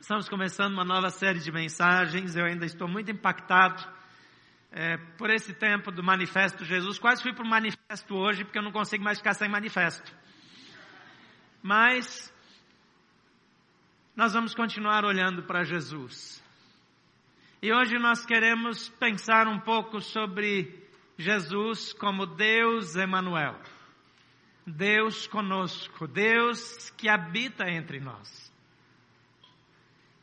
Estamos começando uma nova série de mensagens. Eu ainda estou muito impactado é, por esse tempo do Manifesto Jesus. Quase fui para o Manifesto hoje, porque eu não consigo mais ficar sem Manifesto. Mas nós vamos continuar olhando para Jesus. E hoje nós queremos pensar um pouco sobre Jesus como Deus Emanuel. Deus conosco, Deus que habita entre nós.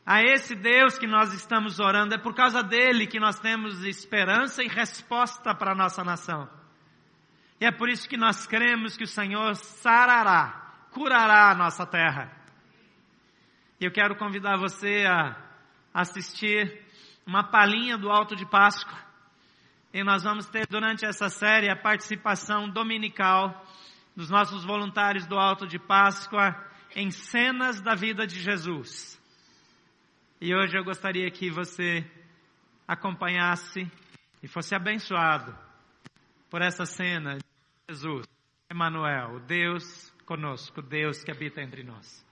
A esse Deus que nós estamos orando, é por causa dele que nós temos esperança e resposta para a nossa nação. E é por isso que nós cremos que o Senhor sarará, curará a nossa terra. E eu quero convidar você a assistir uma palhinha do Alto de Páscoa. E nós vamos ter durante essa série a participação dominical dos nossos voluntários do Alto de Páscoa em cenas da vida de Jesus. E hoje eu gostaria que você acompanhasse e fosse abençoado por essa cena de Jesus, Emmanuel, Deus conosco, Deus que habita entre nós.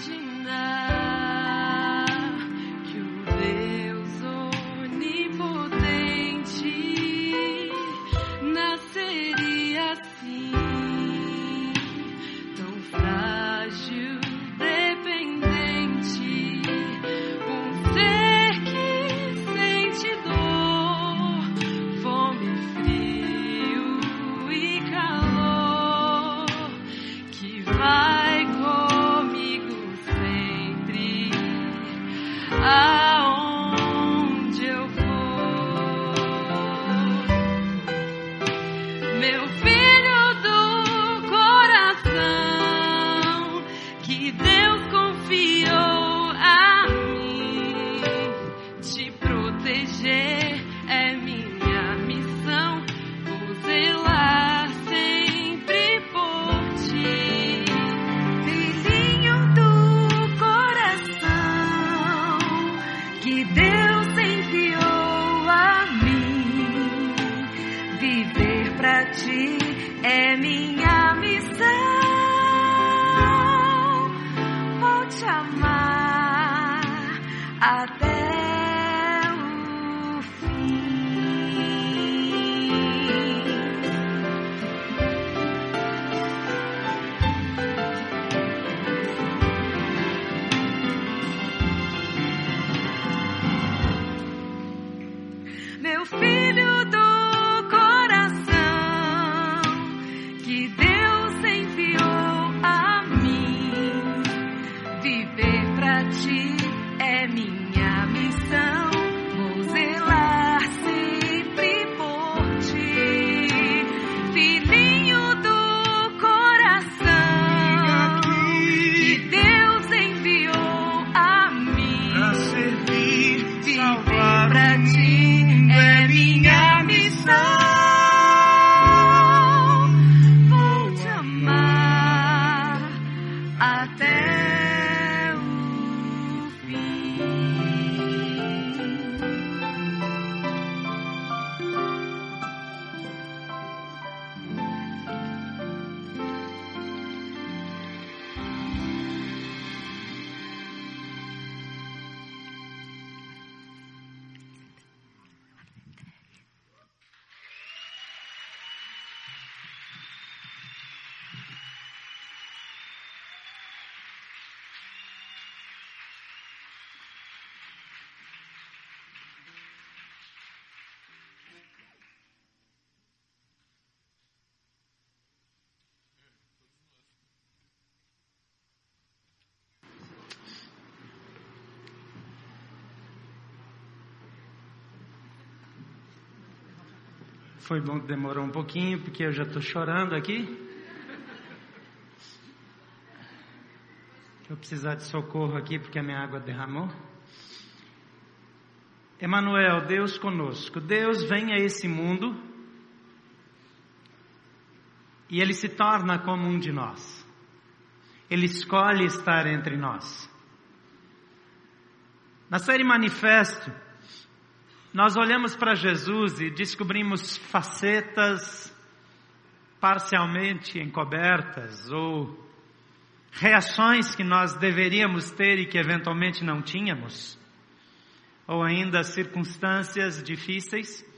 Como imaginar Foi bom que demorou um pouquinho, porque eu já estou chorando aqui. Vou precisar de socorro aqui, porque a minha água derramou. Emanuel, Deus conosco. Deus vem a esse mundo e ele se torna como um de nós. Ele escolhe estar entre nós. Na série Manifesto, nós olhamos para Jesus e descobrimos facetas parcialmente encobertas ou reações que nós deveríamos ter e que eventualmente não tínhamos, ou ainda circunstâncias difíceis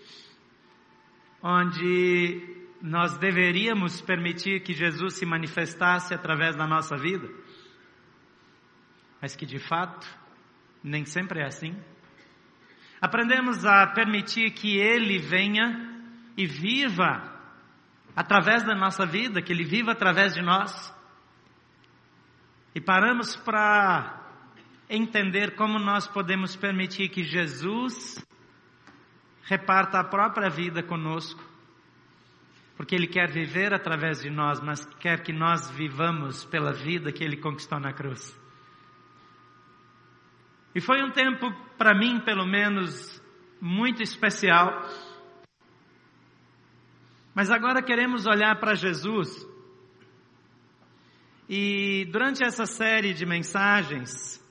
onde nós deveríamos permitir que Jesus se manifestasse através da nossa vida, mas que de fato nem sempre é assim. Aprendemos a permitir que Ele venha e viva através da nossa vida, que Ele viva através de nós. E paramos para entender como nós podemos permitir que Jesus reparta a própria vida conosco. Porque Ele quer viver através de nós, mas quer que nós vivamos pela vida que Ele conquistou na cruz. E foi um tempo, para mim, pelo menos, muito especial. Mas agora queremos olhar para Jesus. E durante essa série de mensagens,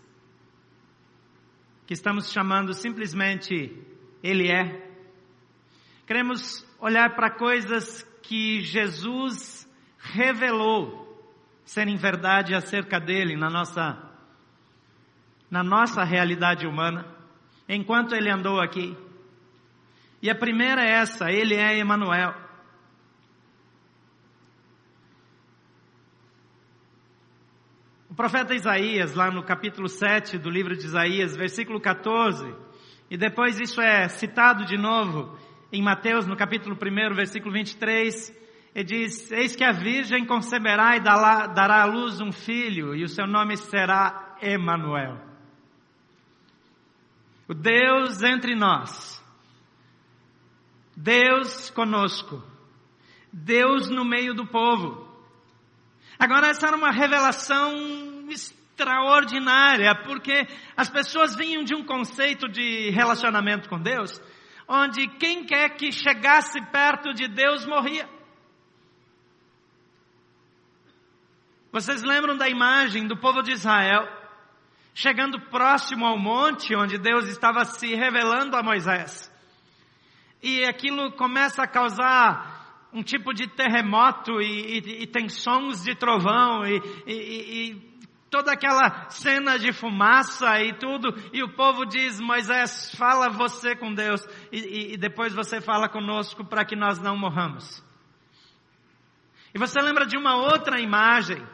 que estamos chamando simplesmente Ele é, queremos olhar para coisas que Jesus revelou serem verdade acerca dele na nossa na nossa realidade humana, enquanto ele andou aqui. E a primeira é essa, ele é Emanuel. O profeta Isaías, lá no capítulo 7 do livro de Isaías, versículo 14, e depois isso é citado de novo em Mateus, no capítulo 1, versículo 23, ele diz: Eis que a virgem conceberá e dará à luz um filho, e o seu nome será Emanuel. O Deus entre nós. Deus conosco. Deus no meio do povo. Agora, essa era uma revelação extraordinária, porque as pessoas vinham de um conceito de relacionamento com Deus, onde quem quer que chegasse perto de Deus morria. Vocês lembram da imagem do povo de Israel chegando próximo ao monte onde Deus estava se revelando a Moisés? E aquilo começa a causar um tipo de terremoto e, e, e tem sons de trovão e, e, toda aquela cena de fumaça e tudo, e o povo diz, Moisés, fala você com Deus e, depois você fala conosco para que nós não morramos. E você lembra de uma outra imagem em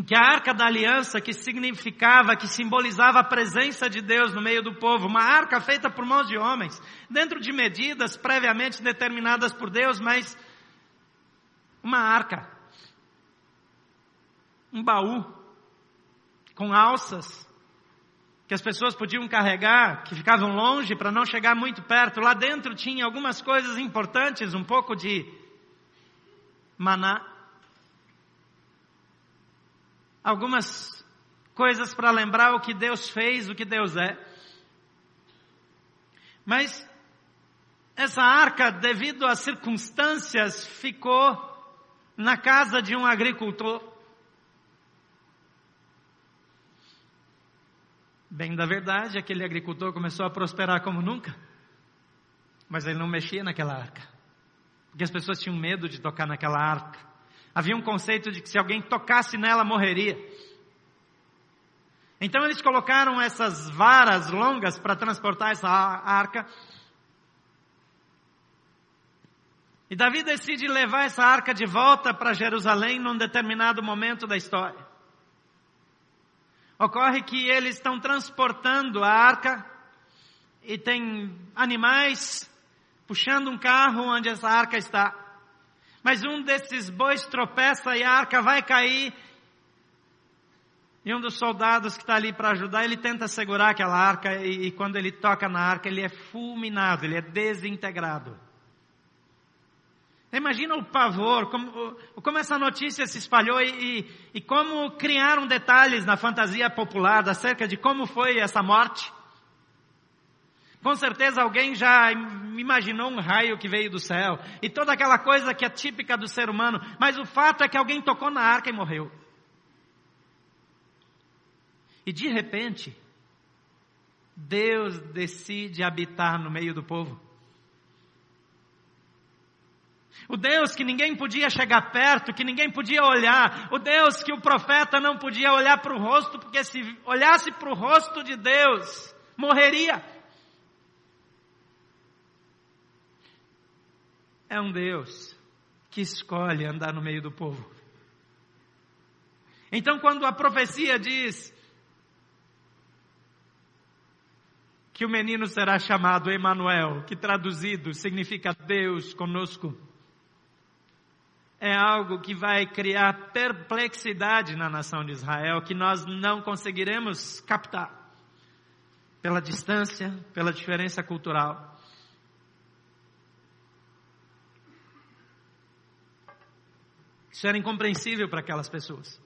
que a arca da aliança, que significava, que simbolizava a presença de Deus no meio do povo, uma arca feita por mãos de homens, dentro de medidas previamente determinadas por Deus, mas uma arca, um baú com alças que as pessoas podiam carregar, que ficavam longe para não chegar muito perto. Lá dentro tinha algumas coisas importantes, um pouco de maná, algumas coisas para lembrar o que Deus fez, o que Deus é. Mas essa arca, devido às circunstâncias, ficou na casa de um agricultor. Bem da verdade, aquele agricultor começou a prosperar como nunca, mas ele não mexia naquela arca, porque as pessoas tinham medo de tocar naquela arca. Havia um conceito de que se alguém tocasse nela, morreria. Então eles colocaram essas varas longas para transportar essa arca. E Davi decide levar essa arca de volta para Jerusalém num determinado momento da história. Ocorre que eles estão transportando a arca e tem animais puxando um carro onde essa arca está. Mas um desses bois tropeça e a arca vai cair. E um dos soldados que está ali para ajudar, ele tenta segurar aquela arca e, e, quando ele toca na arca, ele é fulminado, ele é desintegrado. Imagina o pavor, como, como essa notícia se espalhou e, e, e como criaram detalhes na fantasia popular acerca de como foi essa morte. Com certeza alguém já imaginou um raio que veio do céu e toda aquela coisa que é típica do ser humano, mas o fato é que alguém tocou na arca e morreu. E de repente, Deus decide habitar no meio do povo. O Deus que ninguém podia chegar perto, que ninguém podia olhar. O Deus que o profeta não podia olhar para o rosto, porque se olhasse para o rosto de Deus, morreria. É um Deus que escolhe andar no meio do povo. Então, quando a profecia diz que o menino será chamado Emanuel, que traduzido significa Deus conosco, é algo que vai criar perplexidade na nação de Israel que nós não conseguiremos captar pela distância, pela diferença cultural. Isso era incompreensível para aquelas pessoas.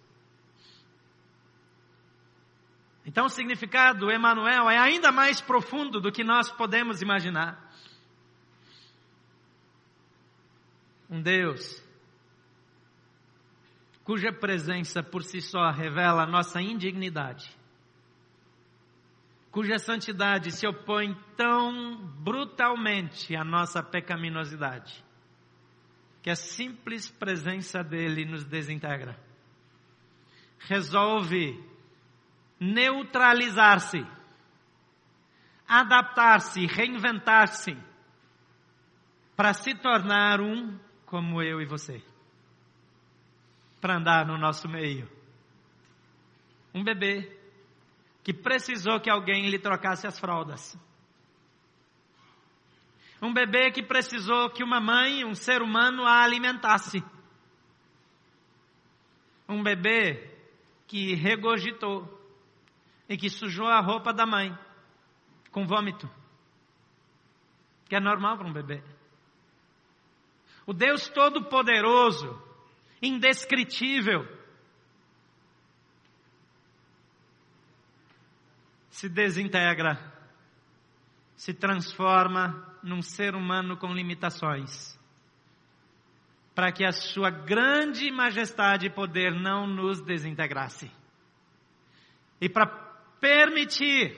Então o significado do Emanuel é ainda mais profundo do que nós podemos imaginar. Um Deus cuja presença por si só revela a nossa indignidade, cuja santidade se opõe tão brutalmente à nossa pecaminosidade que a simples presença dele nos desintegra. Resolve neutralizar-se, adaptar-se, reinventar-se, para se tornar um como eu e você, para andar no nosso meio. Um bebê que precisou que alguém lhe trocasse as fraldas. Um bebê que precisou que uma mãe, um ser humano, a alimentasse. Um bebê que regurgitou e que sujou a roupa da mãe com vômito, que é normal para um bebê. O Deus Todo-Poderoso, indescritível, se desintegra, se transforma num ser humano com limitações, para que a sua grande majestade e poder não nos desintegrasse. E para permitir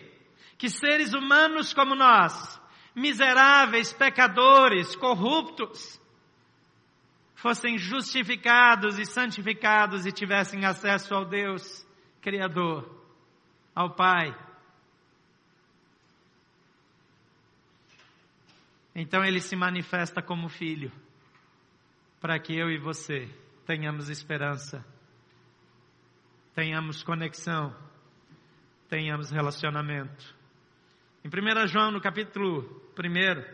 que seres humanos como nós, miseráveis, pecadores, corruptos, fossem justificados e santificados e tivessem acesso ao Deus Criador, ao Pai, Então ele se manifesta como filho, para que eu e você tenhamos esperança tenhamos conexão, tenhamos relacionamento. Em 1 João, no capítulo 1,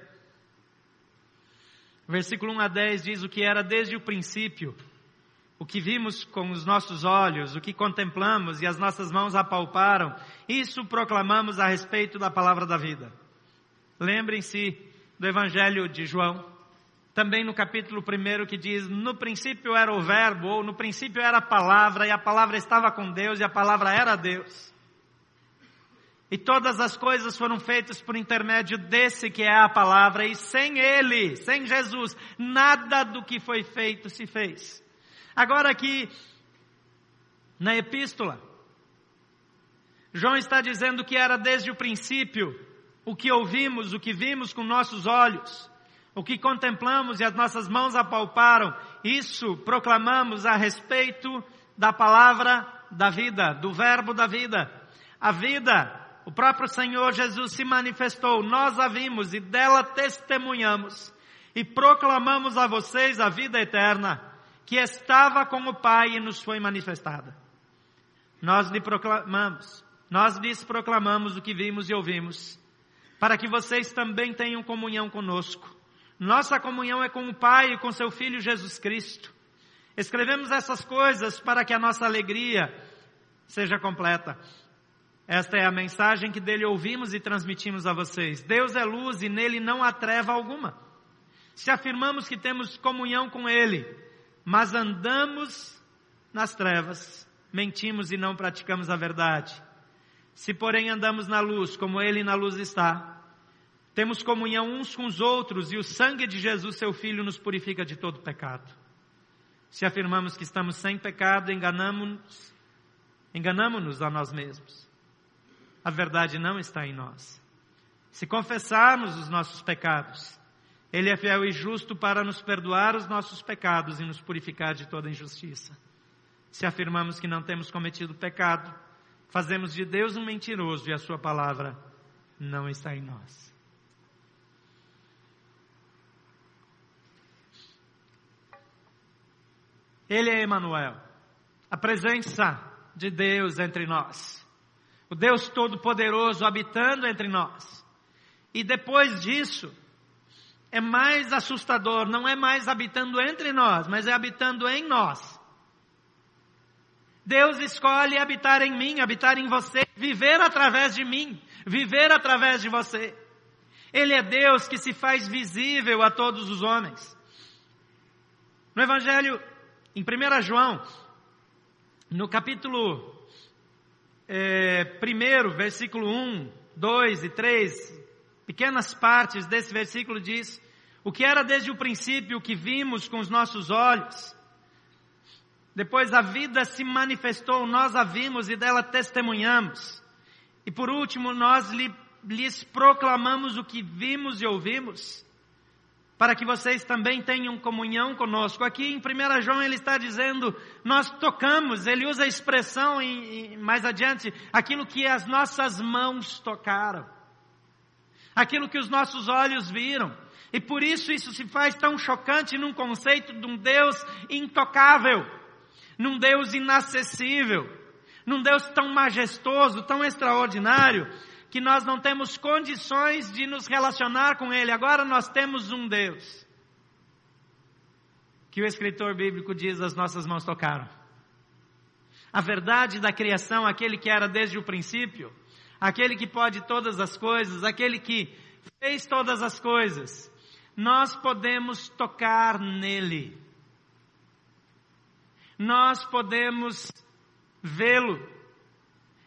versículo 1 a 10, diz o que era desde o princípio, o que vimos com os nossos olhos, o que contemplamos e as nossas mãos apalparam, isso proclamamos a respeito da palavra da vida. Lembrem-se do Evangelho de João, também no capítulo 1 que diz: No princípio era o Verbo, ou no princípio era a palavra, e a palavra estava com Deus, e a palavra era Deus. E todas as coisas foram feitas por intermédio desse que é a palavra, e sem ele, sem Jesus, nada do que foi feito se fez. Agora aqui, na epístola, João está dizendo que era desde o princípio, o que ouvimos, o que vimos com nossos olhos, o que contemplamos e as nossas mãos apalparam, isso proclamamos a respeito da palavra da vida, do verbo da vida. A vida, o próprio Senhor Jesus se manifestou, nós a vimos e dela testemunhamos e proclamamos a vocês a vida eterna, que estava com o Pai e nos foi manifestada. Nós lhe proclamamos, nós lhes proclamamos o que vimos e ouvimos, para que vocês também tenham comunhão conosco. Nossa comunhão é com o Pai e com seu Filho Jesus Cristo. Escrevemos essas coisas para que a nossa alegria seja completa. Esta é a mensagem que dele ouvimos e transmitimos a vocês. Deus é luz e nele não há treva alguma. Se afirmamos que temos comunhão com ele, mas andamos nas trevas, mentimos e não praticamos a verdade. Se porém andamos na luz, como ele na luz está, temos comunhão uns com os outros e o sangue de Jesus, seu Filho, nos purifica de todo pecado. Se afirmamos que estamos sem pecado, enganamos-nos enganamos a nós mesmos. A verdade não está em nós. Se confessarmos os nossos pecados, Ele é fiel e justo para nos perdoar os nossos pecados e nos purificar de toda injustiça. Se afirmamos que não temos cometido pecado, fazemos de Deus um mentiroso e a Sua palavra não está em nós. Ele é Emanuel, a presença de Deus entre nós. O Deus Todo-Poderoso habitando entre nós. E depois disso, é mais assustador, não é mais habitando entre nós, mas é habitando em nós. Deus escolhe habitar em mim, habitar em você, viver através de mim, viver através de você. Ele é Deus que se faz visível a todos os homens. No Evangelho em 1 João, no capítulo é, 1, versículo 1, 2 e 3, pequenas partes desse versículo diz, o que era desde o princípio, o que vimos com os nossos olhos, depois a vida se manifestou, nós a vimos e dela testemunhamos. E por último, nós lhe, lhes proclamamos o que vimos e ouvimos, para que vocês também tenham comunhão conosco. Aqui em 1 João ele está dizendo, nós tocamos, ele usa a expressão em, em, mais adiante, aquilo que as nossas mãos tocaram, aquilo que os nossos olhos viram. E por isso isso se faz tão chocante num conceito de um Deus intocável, num Deus inacessível, num Deus tão majestoso, tão extraordinário, que nós não temos condições de nos relacionar com Ele. Agora nós temos um Deus. Que o escritor bíblico diz: as nossas mãos tocaram. A verdade da criação, aquele que era desde o princípio, aquele que pode todas as coisas, aquele que fez todas as coisas, nós podemos tocar nele. Nós podemos vê-lo.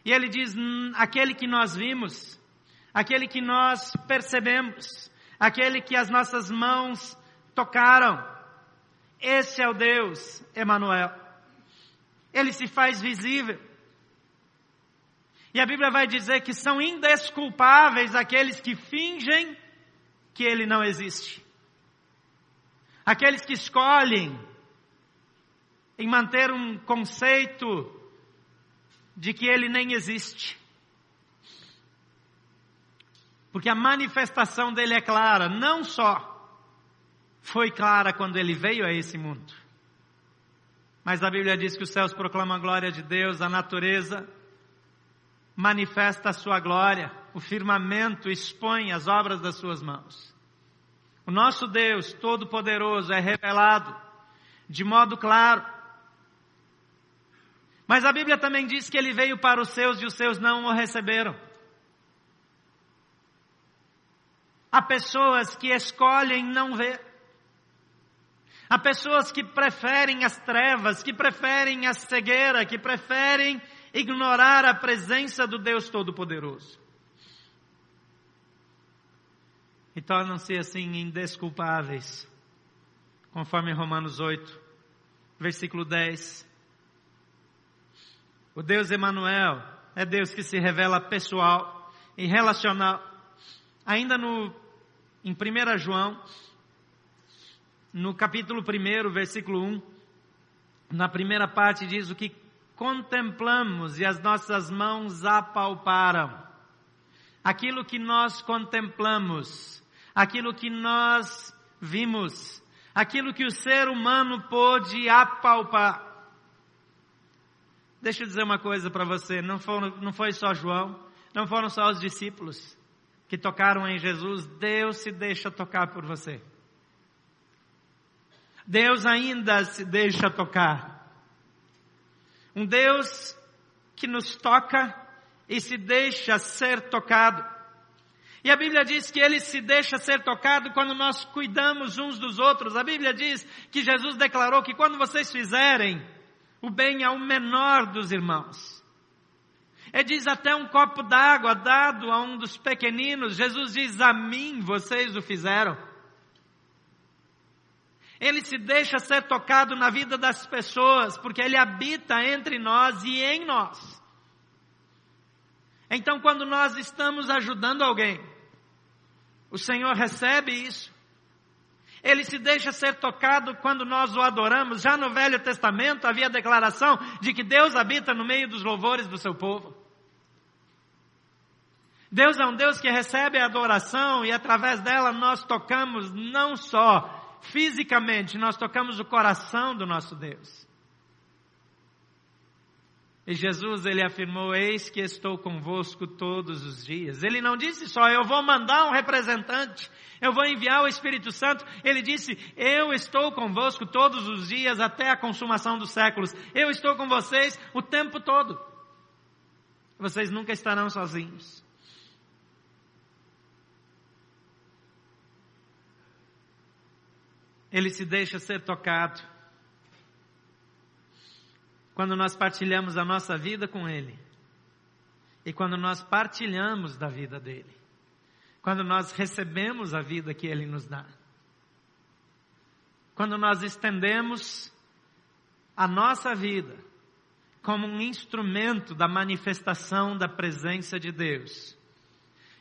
E ele diz: aquele que nós vimos, aquele que nós percebemos, aquele que as nossas mãos tocaram, esse é o Deus Emanuel. Ele se faz visível. E a Bíblia vai dizer que são indesculpáveis aqueles que fingem que ele não existe. Aqueles que escolhem em manter um conceito de que ele nem existe. Porque a manifestação dele é clara, não só foi clara quando ele veio a esse mundo, Mas a Bíblia diz que os céus proclamam a glória de Deus, a natureza manifesta a sua glória, o firmamento expõe as obras das suas mãos. O nosso Deus Todo-Poderoso é revelado de modo claro. Mas a Bíblia também diz que ele veio para os seus e os seus não o receberam. Há pessoas que escolhem não ver. Há pessoas que preferem as trevas, que preferem a cegueira, que preferem ignorar a presença do Deus Todo-Poderoso. E tornam-se assim indesculpáveis, conforme Romanos 8, versículo 10. O Deus Emanuel é Deus que se revela pessoal e relacional. Ainda no em 1 João no capítulo 1, versículo 1, na primeira parte diz o que contemplamos e as nossas mãos apalparam. Aquilo que nós contemplamos, aquilo que nós vimos, aquilo que o ser humano pôde apalpar. Deixa eu dizer uma coisa para você, não, não foi só João, não foram só os discípulos que tocaram em Jesus, Deus se deixa tocar por você. Deus ainda se deixa tocar. Um Deus que nos toca e se deixa ser tocado. E a Bíblia diz que ele se deixa ser tocado quando nós cuidamos uns dos outros. A Bíblia diz que Jesus declarou que quando vocês fizerem o bem ao menor dos irmãos, ele diz até um copo d'água dado a um dos pequeninos, Jesus diz a mim vocês o fizeram. Ele se deixa ser tocado na vida das pessoas, porque Ele habita entre nós e em nós. Então, quando nós estamos ajudando alguém, o Senhor recebe isso. Ele se deixa ser tocado quando nós o adoramos. Já no Velho Testamento havia a declaração de que Deus habita no meio dos louvores do seu povo. Deus é um Deus que recebe a adoração e através dela nós tocamos não só fisicamente, nós tocamos o coração do nosso Deus. E Jesus, ele afirmou: Eis que estou convosco todos os dias. Ele não disse só, eu vou mandar um representante, eu vou enviar o Espírito Santo. Ele disse: Eu estou convosco todos os dias até a consumação dos séculos. Eu estou com vocês o tempo todo. Vocês nunca estarão sozinhos. ele se deixa ser tocado. Quando nós partilhamos a nossa vida com Ele, e quando nós partilhamos da vida dele, quando nós recebemos a vida que Ele nos dá, quando nós estendemos a nossa vida como um instrumento da manifestação da presença de Deus,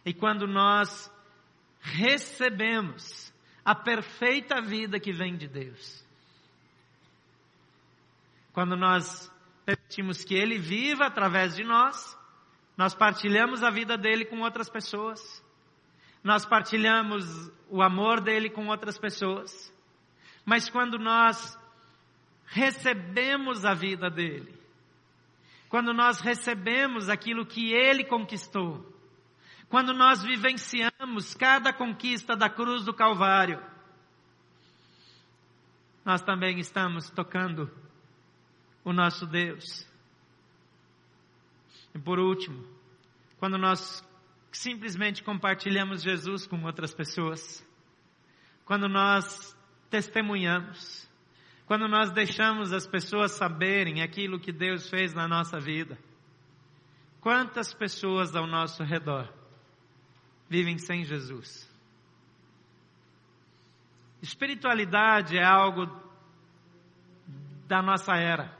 e quando nós recebemos a perfeita vida que vem de Deus. Quando nós permitimos que Ele viva através de nós, nós partilhamos a vida dele com outras pessoas, nós partilhamos o amor dele com outras pessoas, mas quando nós recebemos a vida dele, quando nós recebemos aquilo que ele conquistou, quando nós vivenciamos cada conquista da cruz do Calvário, nós também estamos tocando o nosso Deus. E por último, quando nós simplesmente compartilhamos Jesus com outras pessoas, quando nós testemunhamos, quando nós deixamos as pessoas saberem aquilo que Deus fez na nossa vida, quantas pessoas ao nosso redor vivem sem Jesus. Espiritualidade é algo da nossa era.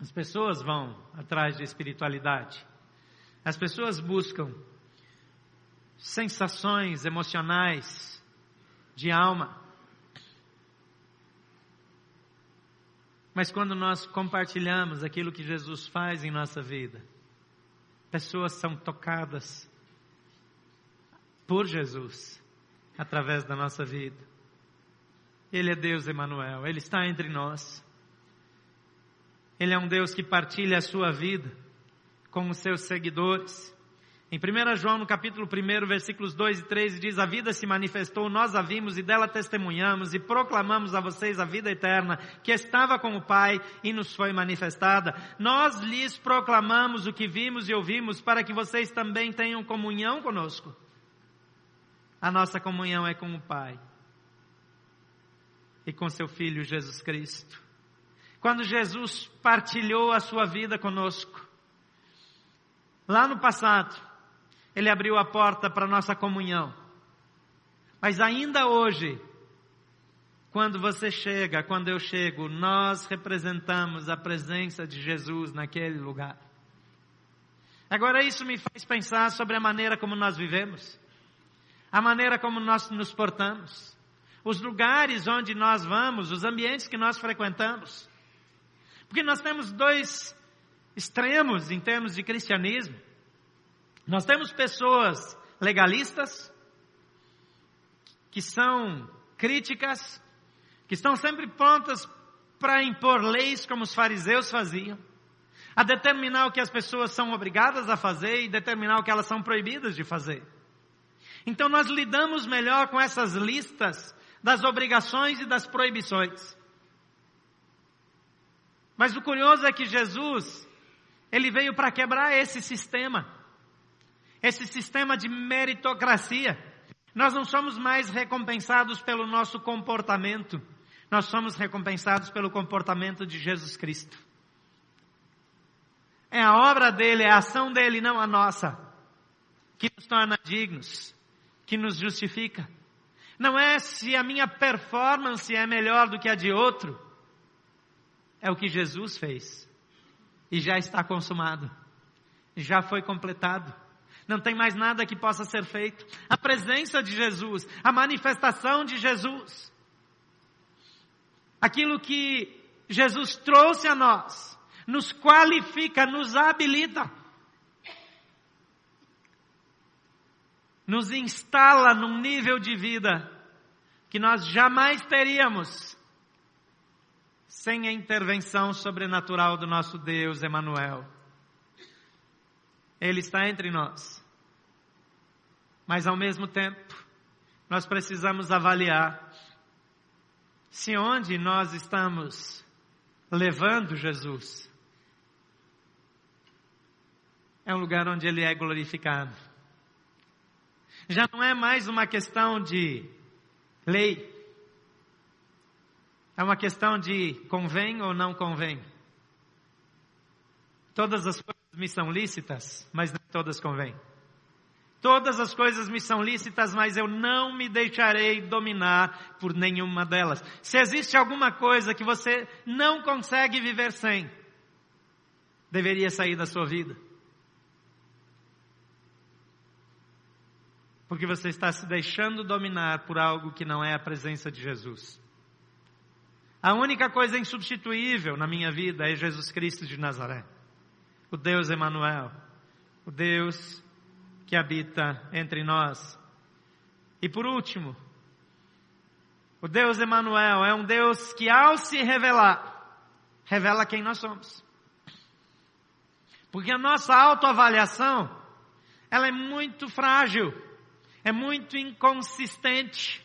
As pessoas vão atrás de espiritualidade. As pessoas buscam sensações emocionais de alma. Mas quando nós compartilhamos aquilo que Jesus faz em nossa vida, pessoas são tocadas por Jesus, através da nossa vida. Ele é Deus Emanuel, Ele está entre nós. Ele é um Deus que partilha a sua vida com os seus seguidores. Em 1 João, no capítulo 1, versículos 2 e 3, diz: A vida se manifestou, nós a vimos e dela testemunhamos e proclamamos a vocês a vida eterna que estava com o Pai e nos foi manifestada. Nós lhes proclamamos o que vimos e ouvimos para que vocês também tenham comunhão conosco. A nossa comunhão é com o Pai e com seu Filho Jesus Cristo. Quando Jesus partilhou a sua vida conosco, lá no passado, ele abriu a porta para nossa comunhão. Mas ainda hoje, quando você chega, quando eu chego, nós representamos a presença de Jesus naquele lugar. Agora isso me faz pensar sobre a maneira como nós vivemos, a maneira como nós nos portamos, os lugares onde nós vamos, os ambientes que nós frequentamos. Porque nós temos dois extremos em termos de cristianismo. Nós temos pessoas legalistas, que são críticas, que estão sempre prontas para impor leis como os fariseus faziam, a determinar o que as pessoas são obrigadas a fazer e determinar o que elas são proibidas de fazer. Então nós lidamos melhor com essas listas das obrigações e das proibições. Mas o curioso é que Jesus, ele veio para quebrar esse sistema esse sistema de meritocracia. Nós não somos mais recompensados pelo nosso comportamento, nós somos recompensados pelo comportamento de Jesus Cristo. É a obra dele, é a ação dele, não a nossa, que nos torna dignos, que nos justifica. Não é se a minha performance é melhor do que a de outro, é o que Jesus fez e já está consumado, já foi completado. Não tem mais nada que possa ser feito. A presença de Jesus, a manifestação de Jesus, aquilo que Jesus trouxe a nós, nos qualifica, nos habilita, nos instala num nível de vida que nós jamais teríamos sem a intervenção sobrenatural do nosso Deus Emanuel. Ele está entre nós. Mas ao mesmo tempo, nós precisamos avaliar se onde nós estamos levando Jesus é um lugar onde ele é glorificado. Já não é mais uma questão de lei. É uma questão de convém ou não convém. Todas as coisas me são lícitas, mas nem todas convêm. Todas as coisas me são lícitas, mas eu não me deixarei dominar por nenhuma delas. Se existe alguma coisa que você não consegue viver sem, deveria sair da sua vida. Porque você está se deixando dominar por algo que não é a presença de Jesus. A única coisa insubstituível na minha vida é Jesus Cristo de Nazaré o Deus Emanuel, o Deus que habita entre nós. E por último, o Deus Emanuel é um Deus que ao se revelar, revela quem nós somos. Porque a nossa autoavaliação, ela é muito frágil, é muito inconsistente.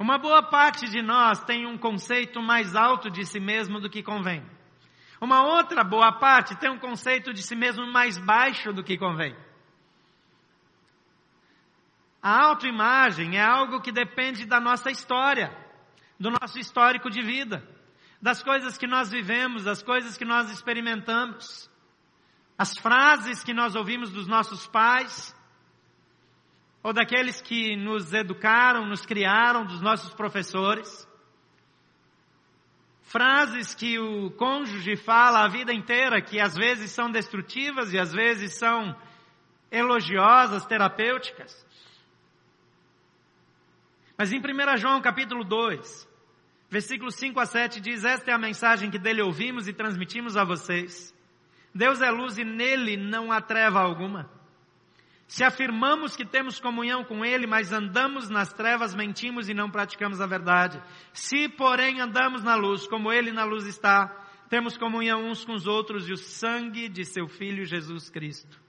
Uma boa parte de nós tem um conceito mais alto de si mesmo do que convém. Uma outra boa parte tem um conceito de si mesmo mais baixo do que convém. A autoimagem é algo que depende da nossa história, do nosso histórico de vida, das coisas que nós vivemos, das coisas que nós experimentamos, as frases que nós ouvimos dos nossos pais, ou daqueles que nos educaram, nos criaram, dos nossos professores frases que o cônjuge fala a vida inteira, que às vezes são destrutivas e às vezes são elogiosas, terapêuticas. Mas em 1 João capítulo 2, versículos 5 a 7 diz: Esta é a mensagem que dele ouvimos e transmitimos a vocês. Deus é luz e nele não há treva alguma. Se afirmamos que temos comunhão com Ele, mas andamos nas trevas, mentimos e não praticamos a verdade. Se, porém, andamos na luz, como Ele na luz está, temos comunhão uns com os outros e o sangue de Seu Filho Jesus Cristo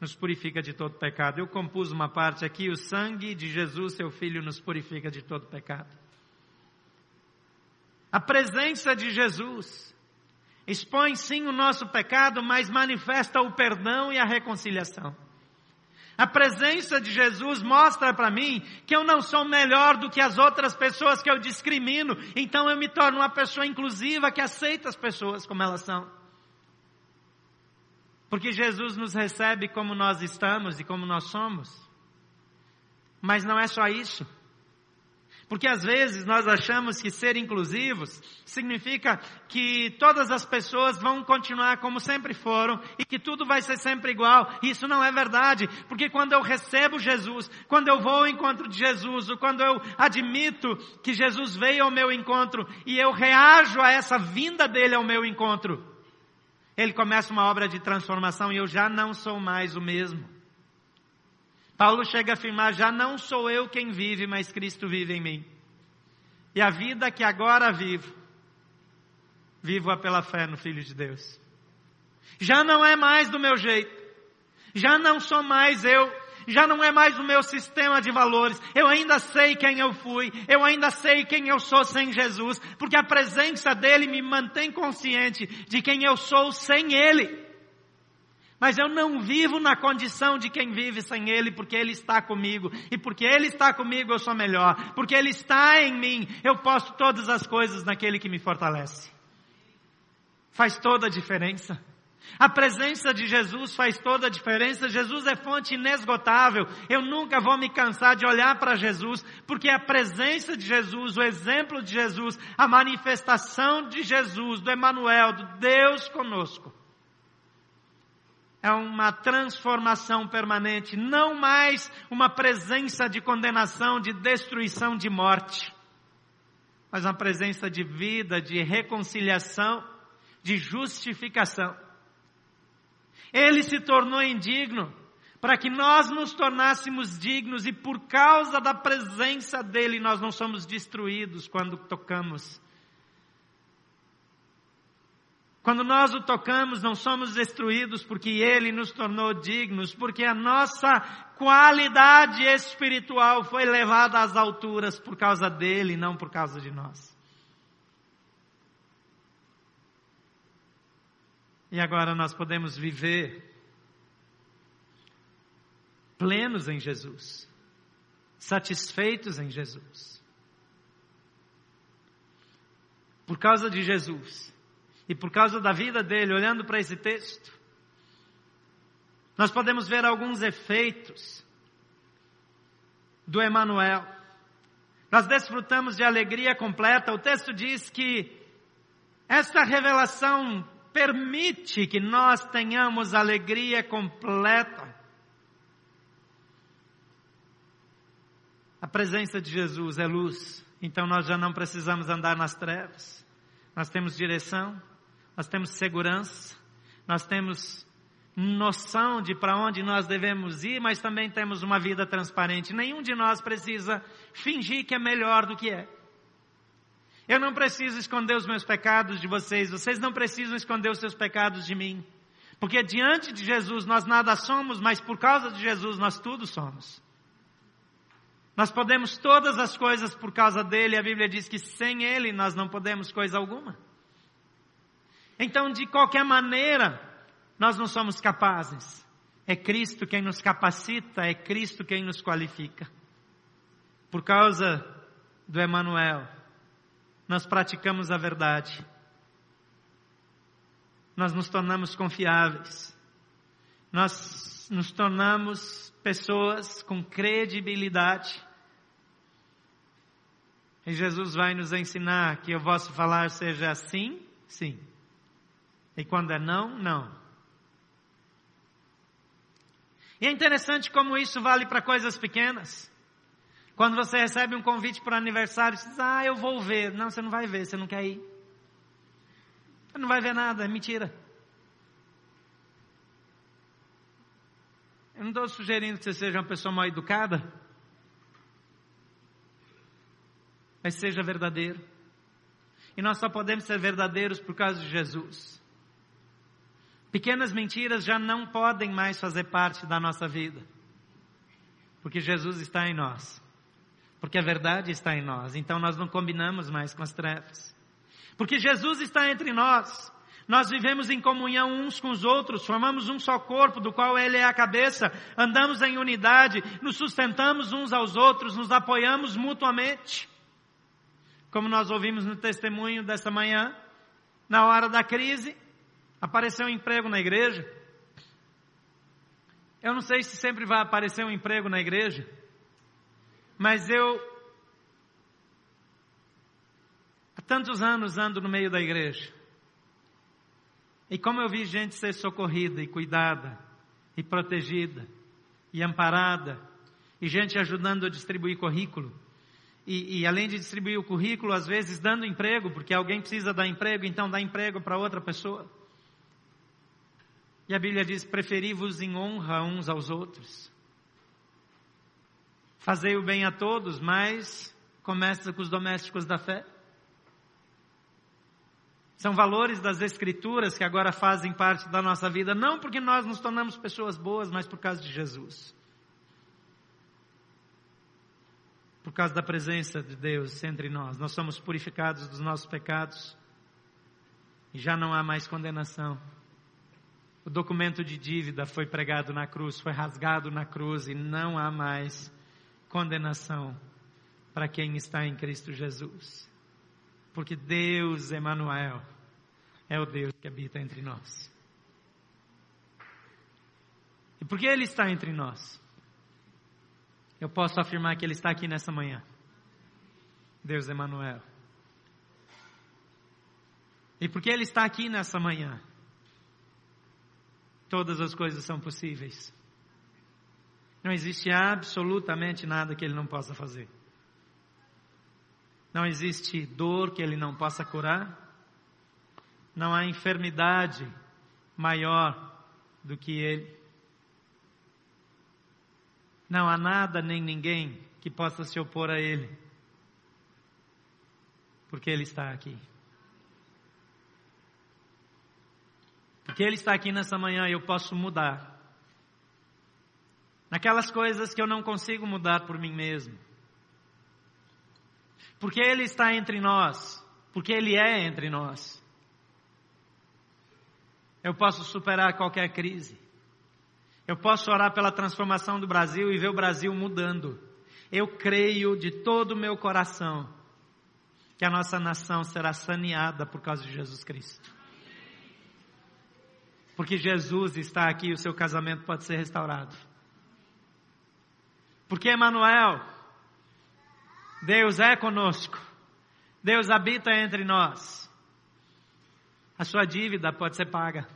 nos purifica de todo pecado. Eu compus uma parte aqui, o sangue de Jesus, Seu Filho, nos purifica de todo pecado. A presença de Jesus expõe sim o nosso pecado, mas manifesta o perdão e a reconciliação. A presença de Jesus mostra para mim que eu não sou melhor do que as outras pessoas que eu discrimino, então eu me torno uma pessoa inclusiva que aceita as pessoas como elas são. Porque Jesus nos recebe como nós estamos e como nós somos. Mas não é só isso. Porque às vezes nós achamos que ser inclusivos significa que todas as pessoas vão continuar como sempre foram e que tudo vai ser sempre igual. Isso não é verdade, porque quando eu recebo Jesus, quando eu vou ao encontro de Jesus, ou quando eu admito que Jesus veio ao meu encontro e eu reajo a essa vinda dele ao meu encontro, ele começa uma obra de transformação e eu já não sou mais o mesmo. Paulo chega a afirmar: já não sou eu quem vive, mas Cristo vive em mim. E a vida que agora vivo, vivo-a pela fé no Filho de Deus. Já não é mais do meu jeito, já não sou mais eu, já não é mais o meu sistema de valores. Eu ainda sei quem eu fui, eu ainda sei quem eu sou sem Jesus, porque a presença dele me mantém consciente de quem eu sou sem ele. Mas eu não vivo na condição de quem vive sem Ele, porque Ele está comigo. E porque Ele está comigo, eu sou melhor. Porque Ele está em mim, eu posso todas as coisas naquele que me fortalece. Faz toda a diferença. A presença de Jesus faz toda a diferença. Jesus é fonte inesgotável. Eu nunca vou me cansar de olhar para Jesus, porque a presença de Jesus, o exemplo de Jesus, a manifestação de Jesus, do Emanuel, do Deus conosco, é uma transformação permanente, não mais uma presença de condenação, de destruição, de morte, mas uma presença de vida, de reconciliação, de justificação. Ele se tornou indigno para que nós nos tornássemos dignos e por causa da presença dele nós não somos destruídos quando tocamos quando nós o tocamos, não somos destruídos porque Ele nos tornou dignos, porque a nossa qualidade espiritual foi levada às alturas por causa dele, não por causa de nós. E agora nós podemos viver plenos em Jesus, satisfeitos em Jesus. Por causa de Jesus e por causa da vida dele, olhando para esse texto, nós podemos ver alguns efeitos do Emanuel. Nós desfrutamos de alegria completa. O texto diz que esta revelação permite que nós tenhamos alegria completa. A presença de Jesus é luz, então nós já não precisamos andar nas trevas. Nós temos direção, nós temos segurança, nós temos noção de para onde nós devemos ir, mas também temos uma vida transparente. Nenhum de nós precisa fingir que é melhor do que é. Eu não preciso esconder os meus pecados de vocês, vocês não precisam esconder os seus pecados de mim. Porque diante de Jesus nós nada somos, mas por causa de Jesus nós tudo somos. Nós podemos todas as coisas por causa dele, a Bíblia diz que sem ele nós não podemos coisa alguma. Então, de qualquer maneira, nós não somos capazes. É Cristo quem nos capacita, é Cristo quem nos qualifica. Por causa do Emanuel, nós praticamos a verdade. Nós nos tornamos confiáveis. Nós nos tornamos pessoas com credibilidade. E Jesus vai nos ensinar que o vosso falar seja assim, sim e quando é não, não. E é interessante como isso vale para coisas pequenas. Quando você recebe um convite para aniversário, você diz, ah, eu vou ver. Não, você não vai ver, você não quer ir. Você não vai ver nada, é mentira. Eu não estou sugerindo que você seja uma pessoa mal educada, mas seja verdadeiro. E nós só podemos ser verdadeiros por causa de Jesus. Pequenas mentiras já não podem mais fazer parte da nossa vida, porque Jesus está em nós, porque a verdade está em nós, então nós não combinamos mais com as trevas. Porque Jesus está entre nós, nós vivemos em comunhão uns com os outros, formamos um só corpo, do qual Ele é a cabeça, andamos em unidade, nos sustentamos uns aos outros, nos apoiamos mutuamente. Como nós ouvimos no testemunho desta manhã, na hora da crise, apareceu um emprego na igreja. Eu não sei se sempre vai aparecer um emprego na igreja, mas eu, há tantos anos ando no meio da igreja. E como eu vi gente ser socorrida e cuidada, e protegida, e amparada, e gente ajudando a distribuir currículo, e, e, além de distribuir o currículo, às vezes dando emprego, porque alguém precisa dar emprego, então dá emprego para outra pessoa. E a Bíblia diz: preferi-vos em honra uns aos outros. Fazei o bem a todos, mas começa com os domésticos da fé. São valores das Escrituras que agora fazem parte da nossa vida, não porque nós nos tornamos pessoas boas, mas por causa de Jesus. por causa da presença de Deus entre nós. Nós somos purificados dos nossos pecados e já não há mais condenação. O documento de dívida foi pregado na cruz, foi rasgado na cruz e não há mais condenação para quem está em Cristo Jesus. Porque Deus, Emanuel, é o Deus que habita entre nós. E por que Ele está entre nós? eu posso afirmar que Ele está aqui nessa manhã. Deus Emanuel. E porque Ele está aqui nessa manhã, todas as coisas são possíveis. Não existe absolutamente nada que Ele não possa fazer. Não existe dor que Ele não possa curar. Não há enfermidade maior do que Ele. Não há nada nem ninguém que possa se opor a Ele, porque Ele está aqui. Porque Ele está aqui nessa manhã e eu posso mudar. Naquelas coisas que eu não consigo mudar por mim mesmo. Porque Ele está entre nós. Porque Ele é entre nós. Eu posso superar qualquer crise. Eu posso orar pela transformação do Brasil e ver o Brasil mudando. Eu creio de todo o meu coração que a nossa nação será saneada por causa de Jesus Cristo. Porque Jesus está aqui e o seu casamento pode ser restaurado. Porque Emmanuel, Deus é conosco. Deus habita entre nós. A sua dívida pode ser paga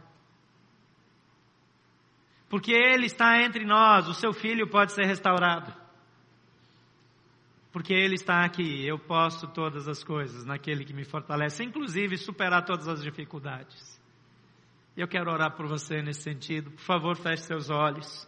porque Ele está entre nós, o seu filho pode ser restaurado. Porque Ele está aqui, eu posso todas as coisas naquele que me fortalece, inclusive superar todas as dificuldades. Eu quero orar por você nesse sentido. Por favor, feche seus olhos.